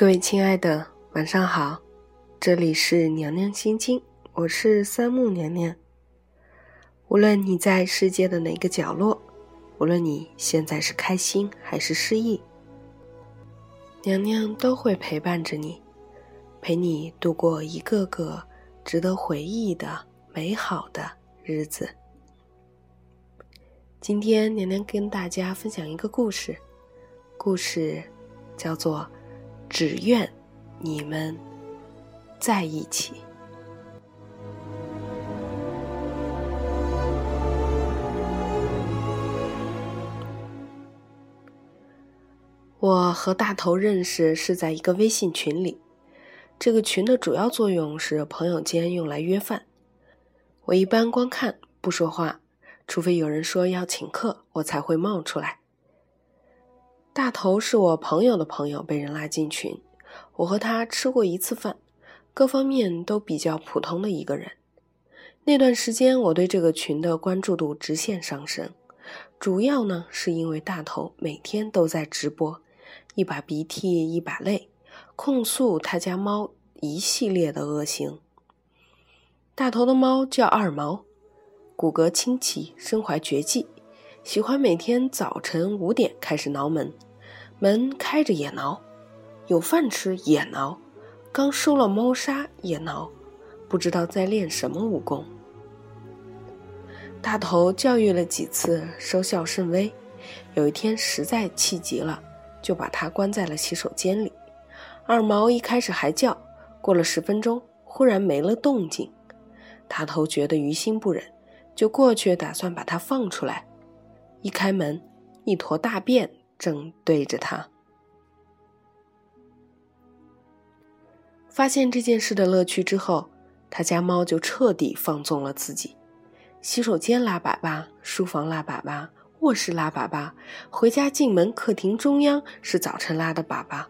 各位亲爱的，晚上好，这里是娘娘心经，我是三木娘娘。无论你在世界的哪个角落，无论你现在是开心还是失意，娘娘都会陪伴着你，陪你度过一个个值得回忆的美好的日子。今天娘娘跟大家分享一个故事，故事叫做。只愿你们在一起。我和大头认识是在一个微信群里，这个群的主要作用是朋友间用来约饭。我一般光看不说话，除非有人说要请客，我才会冒出来。大头是我朋友的朋友，被人拉进群。我和他吃过一次饭，各方面都比较普通的一个人。那段时间，我对这个群的关注度直线上升，主要呢是因为大头每天都在直播，一把鼻涕一把泪，控诉他家猫一系列的恶行。大头的猫叫二毛，骨骼清奇，身怀绝技。喜欢每天早晨五点开始挠门，门开着也挠，有饭吃也挠，刚收了猫砂也挠，不知道在练什么武功。大头教育了几次，收效甚微。有一天实在气急了，就把它关在了洗手间里。二毛一开始还叫，过了十分钟，忽然没了动静。大头觉得于心不忍，就过去打算把它放出来。一开门，一坨大便正对着他。发现这件事的乐趣之后，他家猫就彻底放纵了自己：洗手间拉粑粑，书房拉粑粑，卧室拉粑粑，回家进门，客厅中央是早晨拉的粑粑。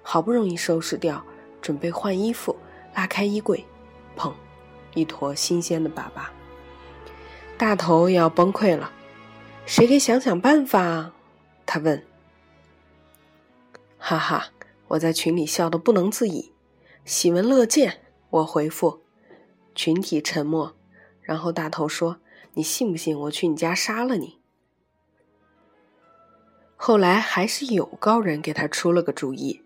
好不容易收拾掉，准备换衣服，拉开衣柜，砰，一坨新鲜的粑粑。大头要崩溃了。谁给想想办法啊？他问。哈哈，我在群里笑得不能自已，喜闻乐见。我回复，群体沉默。然后大头说：“你信不信我去你家杀了你？”后来还是有高人给他出了个主意，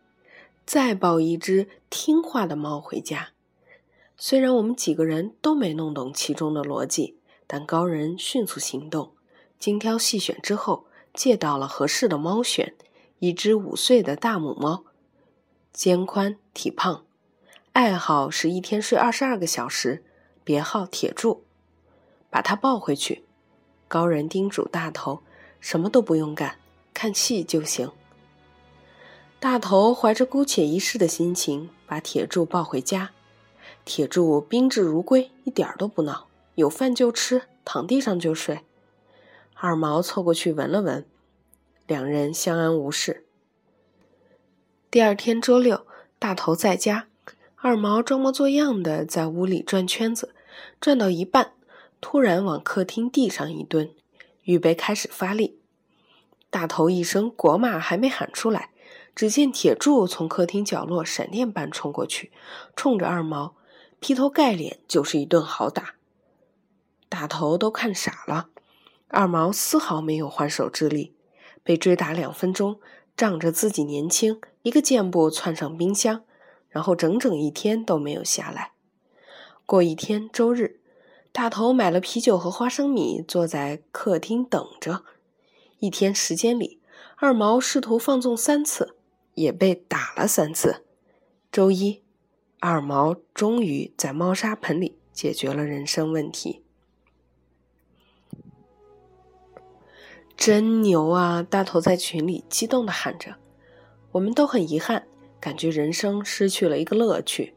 再抱一只听话的猫回家。虽然我们几个人都没弄懂其中的逻辑，但高人迅速行动。精挑细选之后，借到了合适的猫选，一只五岁的大母猫，肩宽体胖，爱好是一天睡二十二个小时，别号铁柱，把它抱回去。高人叮嘱大头，什么都不用干，看戏就行。大头怀着姑且一试的心情，把铁柱抱回家。铁柱宾至如归，一点都不闹，有饭就吃，躺地上就睡。二毛凑过去闻了闻，两人相安无事。第二天周六，大头在家，二毛装模作样的在屋里转圈子，转到一半，突然往客厅地上一蹲，预备开始发力。大头一声国骂还没喊出来，只见铁柱从客厅角落闪电般冲过去，冲着二毛劈头盖脸就是一顿好打。大头都看傻了。二毛丝毫没有还手之力，被追打两分钟，仗着自己年轻，一个箭步窜上冰箱，然后整整一天都没有下来。过一天周日，大头买了啤酒和花生米，坐在客厅等着。一天时间里，二毛试图放纵三次，也被打了三次。周一，二毛终于在猫砂盆里解决了人生问题。真牛啊！大头在群里激动的喊着。我们都很遗憾，感觉人生失去了一个乐趣。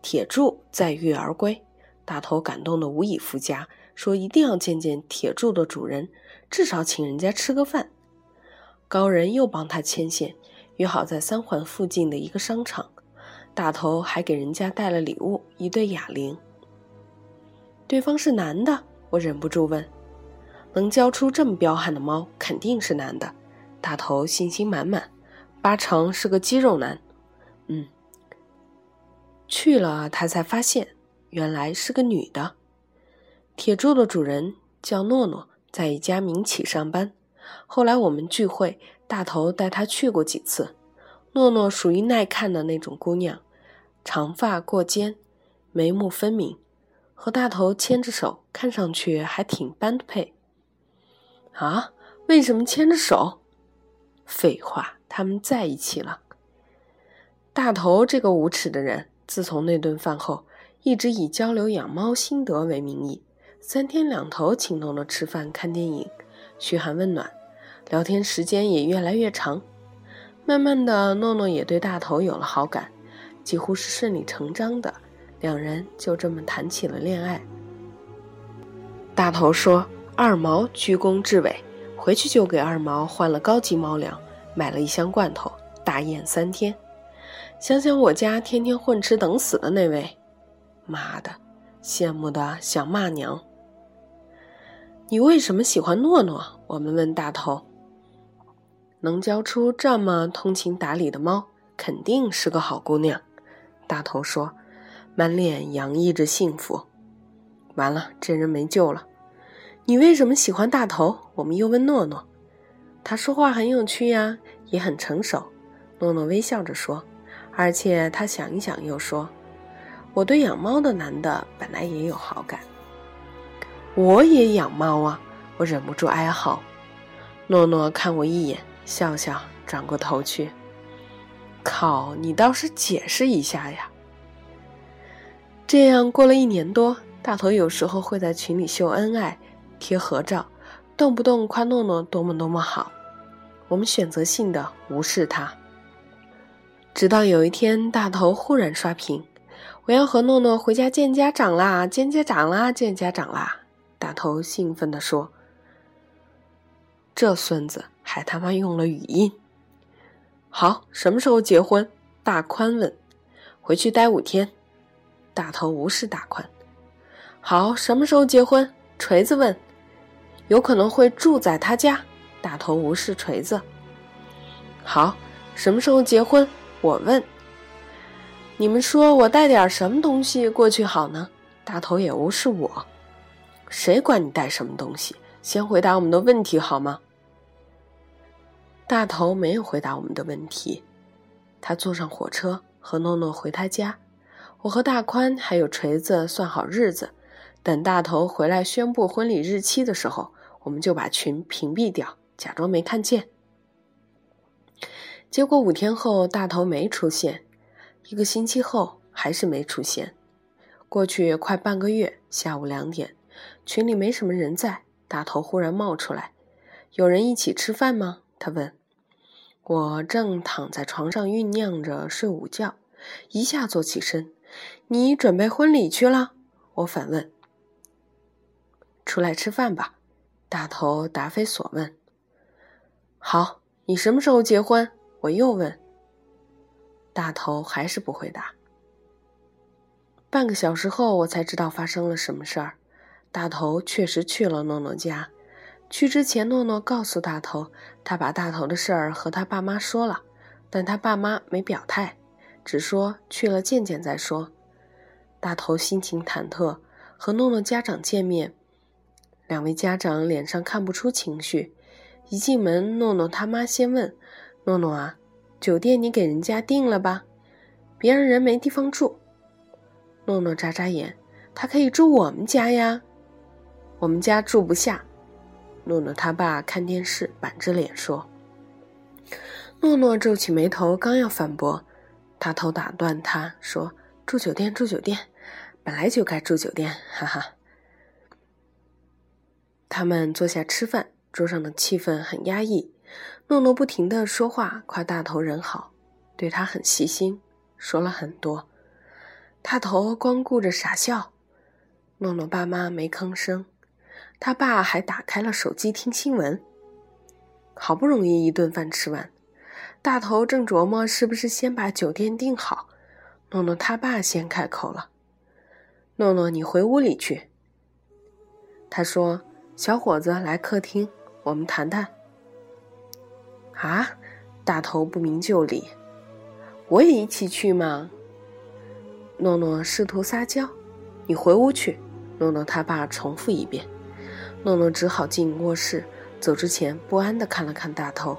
铁柱载誉而归，大头感动的无以复加，说一定要见见铁柱的主人，至少请人家吃个饭。高人又帮他牵线，约好在三环附近的一个商场。大头还给人家带了礼物，一对哑铃。对方是男的，我忍不住问。能教出这么彪悍的猫，肯定是男的。大头信心满满，八成是个肌肉男。嗯。去了，他才发现原来是个女的。铁柱的主人叫诺诺，在一家民企上班。后来我们聚会，大头带他去过几次。诺诺属于耐看的那种姑娘，长发过肩，眉目分明，和大头牵着手，看上去还挺般配。啊？为什么牵着手？废话，他们在一起了。大头这个无耻的人，自从那顿饭后，一直以交流养猫心得为名义，三天两头请诺诺吃饭、看电影，嘘寒问暖，聊天时间也越来越长。慢慢的，诺诺也对大头有了好感，几乎是顺理成章的，两人就这么谈起了恋爱。大头说：“二毛居功至伟，回去就给二毛换了高级猫粮，买了一箱罐头，大宴三天。想想我家天天混吃等死的那位，妈的，羡慕的想骂娘。你为什么喜欢诺诺？我们问大头。”能教出这么通情达理的猫，肯定是个好姑娘。大头说，满脸洋溢着幸福。完了，这人没救了。你为什么喜欢大头？我们又问诺诺。他说话很有趣呀，也很成熟。诺诺微笑着说，而且他想一想又说，我对养猫的男的本来也有好感。我也养猫啊，我忍不住哀嚎。诺诺看我一眼。笑笑，转过头去。靠，你倒是解释一下呀！这样过了一年多，大头有时候会在群里秀恩爱、贴合照，动不动夸诺诺多么多么好。我们选择性的无视他。直到有一天，大头忽然刷屏：“我要和诺诺回家见家长啦！见家长啦！见家长啦！”大头兴奋地说：“这孙子！”还他妈用了语音。好，什么时候结婚？大宽问。回去待五天。大头无视大宽。好，什么时候结婚？锤子问。有可能会住在他家。大头无视锤子。好，什么时候结婚？我问。你们说我带点什么东西过去好呢？大头也无视我。谁管你带什么东西？先回答我们的问题好吗？大头没有回答我们的问题，他坐上火车和诺诺回他家。我和大宽还有锤子算好日子，等大头回来宣布婚礼日期的时候，我们就把群屏蔽掉，假装没看见。结果五天后大头没出现，一个星期后还是没出现。过去快半个月，下午两点，群里没什么人在，大头忽然冒出来：“有人一起吃饭吗？”他问。我正躺在床上酝酿着睡午觉，一下坐起身。你准备婚礼去了？我反问。出来吃饭吧，大头答非所问。好，你什么时候结婚？我又问。大头还是不回答。半个小时后，我才知道发生了什么事儿。大头确实去了诺诺家。去之前，诺诺告诉大头，他把大头的事儿和他爸妈说了，但他爸妈没表态，只说去了见见再说。大头心情忐忑，和诺诺家长见面，两位家长脸上看不出情绪。一进门，诺诺他妈先问：“诺诺啊，酒店你给人家订了吧？别让人没地方住。”诺诺眨眨眼：“他可以住我们家呀，我们家住不下。”诺诺他爸看电视，板着脸说：“诺诺皱起眉头，刚要反驳，大头打断他说：‘住酒店，住酒店，本来就该住酒店。’哈哈。”他们坐下吃饭，桌上的气氛很压抑。诺诺不停的说话，夸大头人好，对他很细心，说了很多。大头光顾着傻笑，诺诺爸妈没吭声。他爸还打开了手机听新闻。好不容易一顿饭吃完，大头正琢磨是不是先把酒店订好，诺诺他爸先开口了：“诺诺，你回屋里去。”他说：“小伙子，来客厅，我们谈谈。”啊！大头不明就里：“我也一起去吗？诺诺试图撒娇。你回屋去，诺诺他爸重复一遍。诺诺只好进卧室，走之前不安的看了看大头，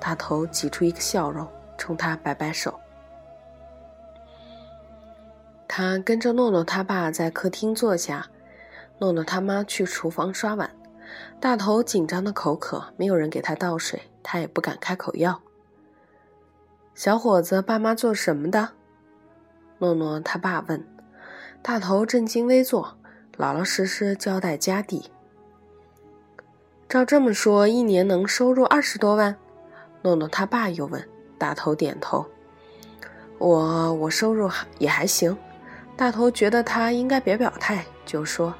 大头挤出一个笑容，冲他摆摆手。他跟着诺诺他爸在客厅坐下，诺诺他妈去厨房刷碗。大头紧张的口渴，没有人给他倒水，他也不敢开口要。小伙子，爸妈做什么的？诺诺他爸问。大头正襟危坐，老老实实交代家底。照这么说，一年能收入二十多万？诺诺他爸又问。大头点头。我我收入也还行。大头觉得他应该别表态，就说：“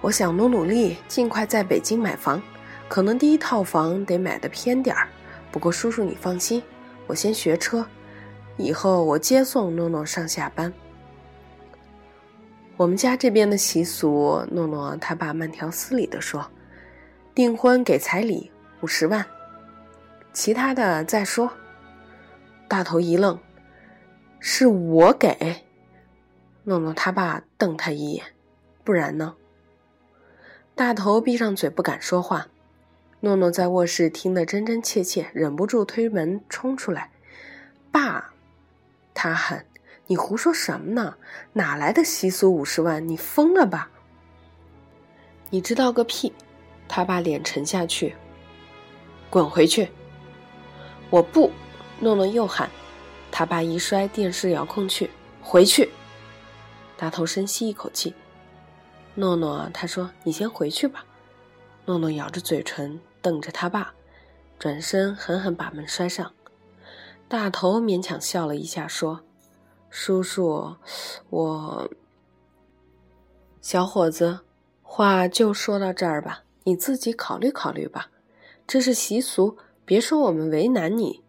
我想努努力，尽快在北京买房。可能第一套房得买的偏点儿。不过叔叔你放心，我先学车，以后我接送诺诺上下班。”我们家这边的习俗，诺诺他爸慢条斯理地说：“订婚给彩礼五十万，其他的再说。”大头一愣：“是我给？”诺诺他爸瞪他一眼：“不然呢？”大头闭上嘴不敢说话。诺诺在卧室听得真真切切，忍不住推门冲出来：“爸！”他喊。你胡说什么呢？哪来的习俗五十万？你疯了吧？你知道个屁！他把脸沉下去，滚回去！我不！诺诺又喊。他爸一摔电视遥控器，回去！大头深吸一口气。诺诺，他说：“你先回去吧。”诺诺咬着嘴唇，瞪着他爸，转身狠狠把门摔上。大头勉强笑了一下，说。叔叔，我小伙子，话就说到这儿吧，你自己考虑考虑吧。这是习俗，别说我们为难你。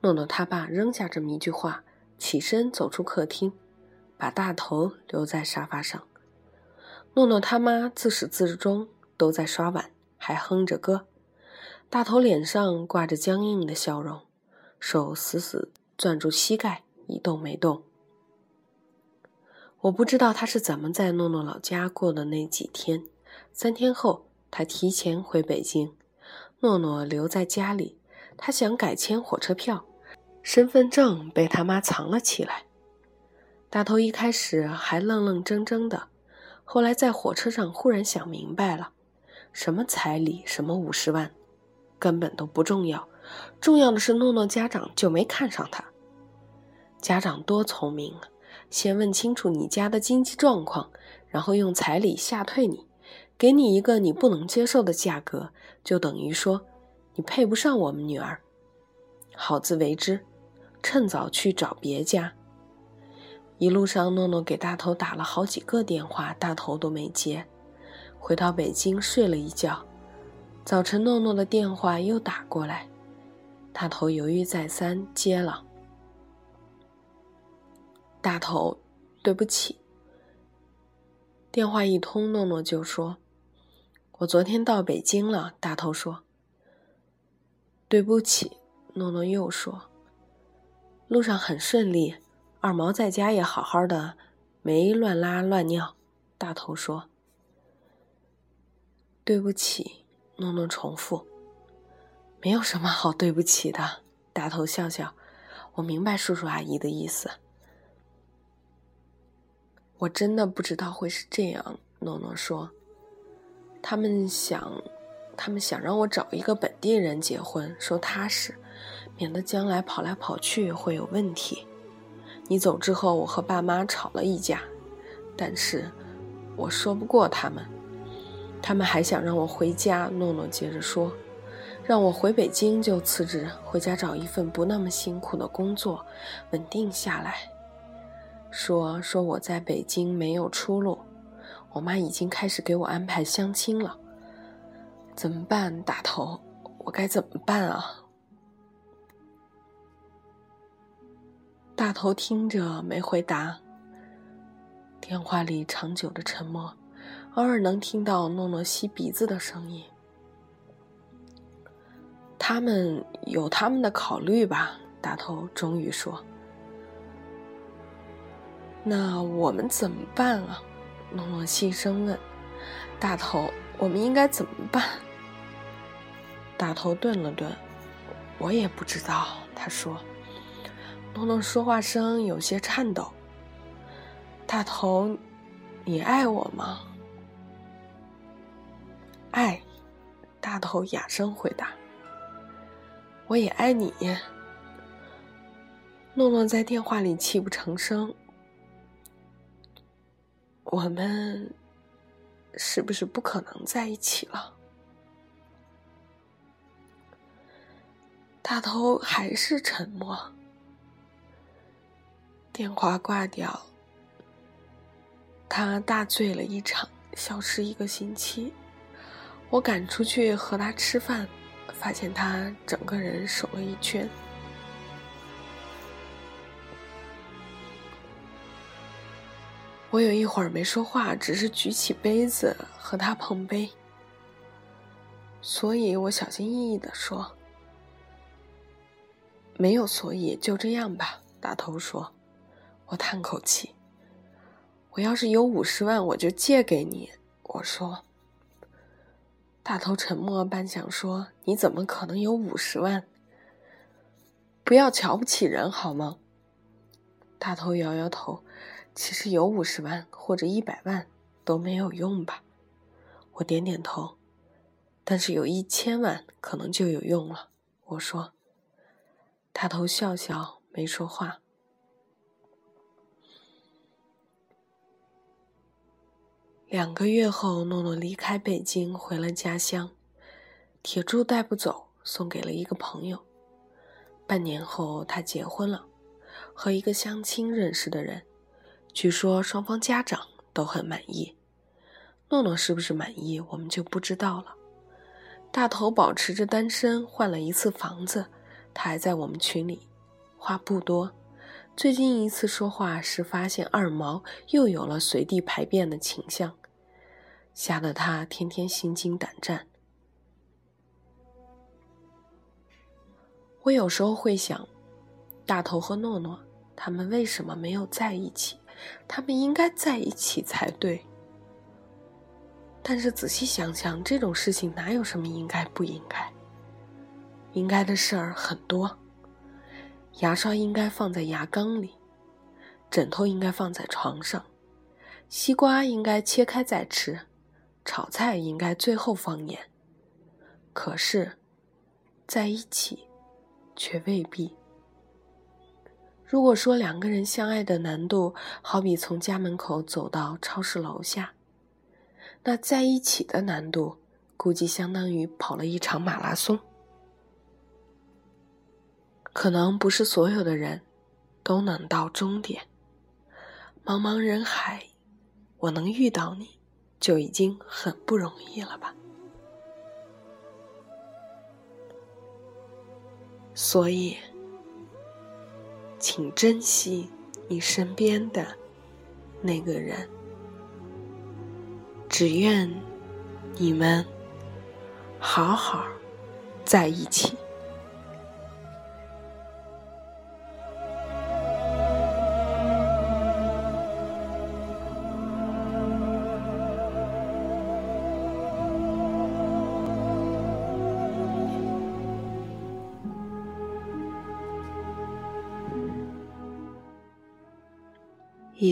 诺诺他爸扔下这么一句话，起身走出客厅，把大头留在沙发上。诺诺他妈自始至终都在刷碗，还哼着歌。大头脸上挂着僵硬的笑容，手死死攥住膝盖，一动没动。我不知道他是怎么在诺诺老家过的那几天。三天后，他提前回北京，诺诺留在家里。他想改签火车票，身份证被他妈藏了起来。大头一开始还愣愣怔怔的，后来在火车上忽然想明白了：什么彩礼，什么五十万，根本都不重要，重要的是诺诺家长就没看上他。家长多聪明啊！先问清楚你家的经济状况，然后用彩礼吓退你，给你一个你不能接受的价格，就等于说你配不上我们女儿。好自为之，趁早去找别家。一路上，诺诺给大头打了好几个电话，大头都没接。回到北京睡了一觉，早晨诺诺的电话又打过来，大头犹豫再三接了。大头，对不起。电话一通，诺诺就说：“我昨天到北京了。”大头说：“对不起。”诺诺又说：“路上很顺利，二毛在家也好好的，没乱拉乱尿。”大头说：“对不起。”诺诺重复：“没有什么好对不起的。”大头笑笑：“我明白叔叔阿姨的意思。”我真的不知道会是这样，诺诺说：“他们想，他们想让我找一个本地人结婚，说踏实，免得将来跑来跑去会有问题。你走之后，我和爸妈吵了一架，但是我说不过他们。他们还想让我回家。”诺诺接着说：“让我回北京就辞职，回家找一份不那么辛苦的工作，稳定下来。”说说我在北京没有出路，我妈已经开始给我安排相亲了，怎么办？大头，我该怎么办啊？大头听着没回答。电话里长久的沉默，偶尔能听到诺诺吸鼻子的声音。他们有他们的考虑吧？大头终于说。那我们怎么办啊？诺诺细声问。大头，我们应该怎么办？大头顿了顿，我也不知道。他说：“诺诺说话声有些颤抖。”大头，你爱我吗？爱。大头哑声回答：“我也爱你。”诺诺在电话里泣不成声。我们是不是不可能在一起了？大头还是沉默。电话挂掉，他大醉了一场，消失一个星期。我赶出去和他吃饭，发现他整个人瘦了一圈。我有一会儿没说话，只是举起杯子和他碰杯。所以我小心翼翼的说：“没有所以，就这样吧。”大头说。我叹口气：“我要是有五十万，我就借给你。”我说。大头沉默半晌说：“你怎么可能有五十万？不要瞧不起人好吗？”大头摇摇头：“其实有五十万或者一百万都没有用吧？”我点点头：“但是有一千万可能就有用了。”我说。大头笑笑没说话。两个月后，诺诺离开北京，回了家乡。铁柱带不走，送给了一个朋友。半年后，他结婚了，和一个相亲认识的人。据说双方家长都很满意。诺诺是不是满意，我们就不知道了。大头保持着单身，换了一次房子。他还在我们群里，话不多。最近一次说话时，发现二毛又有了随地排便的倾向，吓得他天天心惊胆战。我有时候会想，大头和诺诺他们为什么没有在一起？他们应该在一起才对。但是仔细想想，这种事情哪有什么应该不应该？应该的事儿很多。牙刷应该放在牙缸里，枕头应该放在床上，西瓜应该切开再吃，炒菜应该最后放盐。可是，在一起，却未必。如果说两个人相爱的难度好比从家门口走到超市楼下，那在一起的难度估计相当于跑了一场马拉松。可能不是所有的人都能到终点。茫茫人海，我能遇到你，就已经很不容易了吧。所以，请珍惜你身边的那个人。只愿你们好好在一起。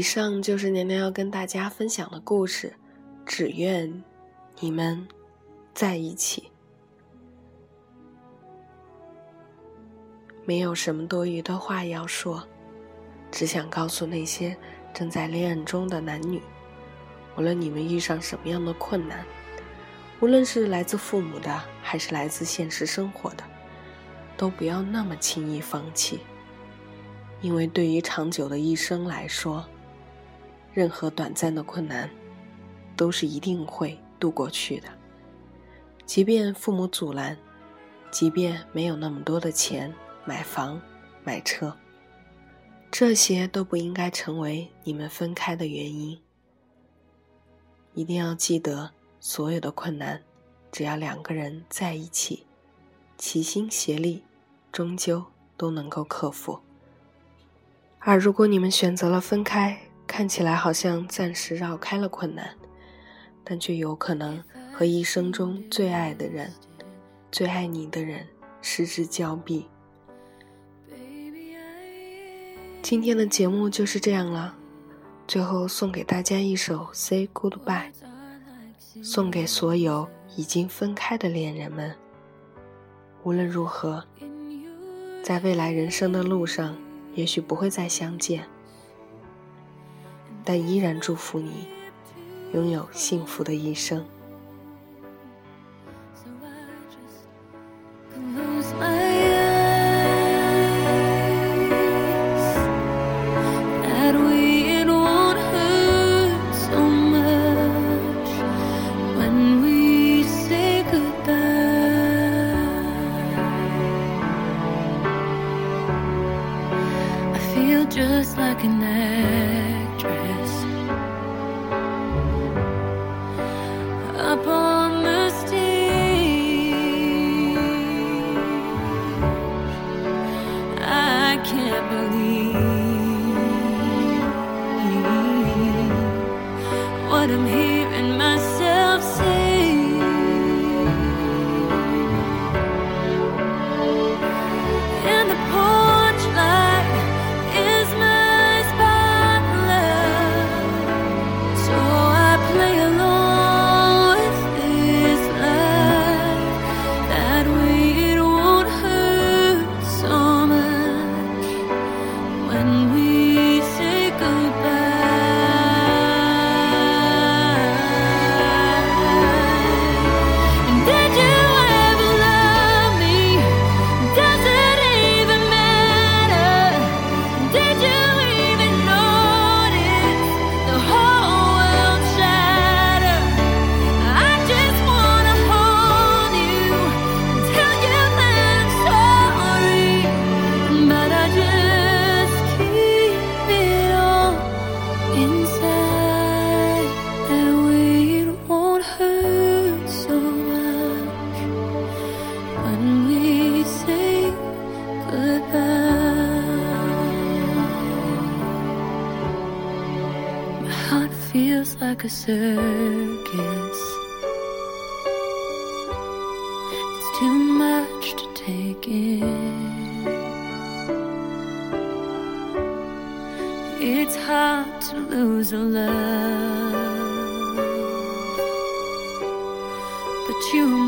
上就是娘娘要跟大家分享的故事，只愿你们在一起。没有什么多余的话要说，只想告诉那些正在恋爱中的男女，无论你们遇上什么样的困难，无论是来自父母的，还是来自现实生活的，都不要那么轻易放弃，因为对于长久的一生来说。任何短暂的困难，都是一定会度过去的。即便父母阻拦，即便没有那么多的钱买房、买车，这些都不应该成为你们分开的原因。一定要记得，所有的困难，只要两个人在一起，齐心协力，终究都能够克服。而如果你们选择了分开，看起来好像暂时绕开了困难，但却有可能和一生中最爱的人、最爱你的人失之交臂。今天的节目就是这样了，最后送给大家一首《Say Goodbye》，送给所有已经分开的恋人们。无论如何，在未来人生的路上，也许不会再相见。但依然祝福你，拥有幸福的一生。A circus. It's too much to take in. It's hard to lose a love, but friend.